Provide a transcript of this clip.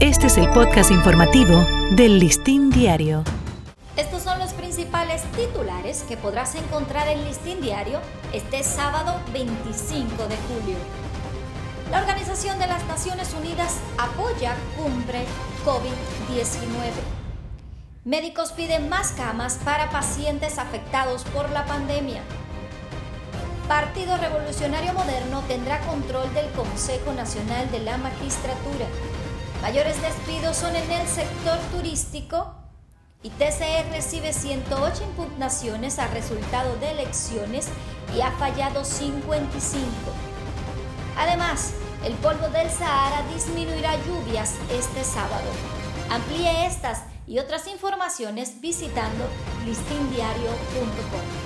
Este es el podcast informativo del Listín Diario. Estos son los principales titulares que podrás encontrar en Listín Diario este sábado 25 de julio. La Organización de las Naciones Unidas apoya cumbre COVID-19. Médicos piden más camas para pacientes afectados por la pandemia. Partido Revolucionario Moderno tendrá control del Consejo Nacional de la Magistratura. Mayores despidos son en el sector turístico y TCE recibe 108 impugnaciones al resultado de elecciones y ha fallado 55. Además, el polvo del Sahara disminuirá lluvias este sábado. Amplíe estas y otras informaciones visitando listindiario.com.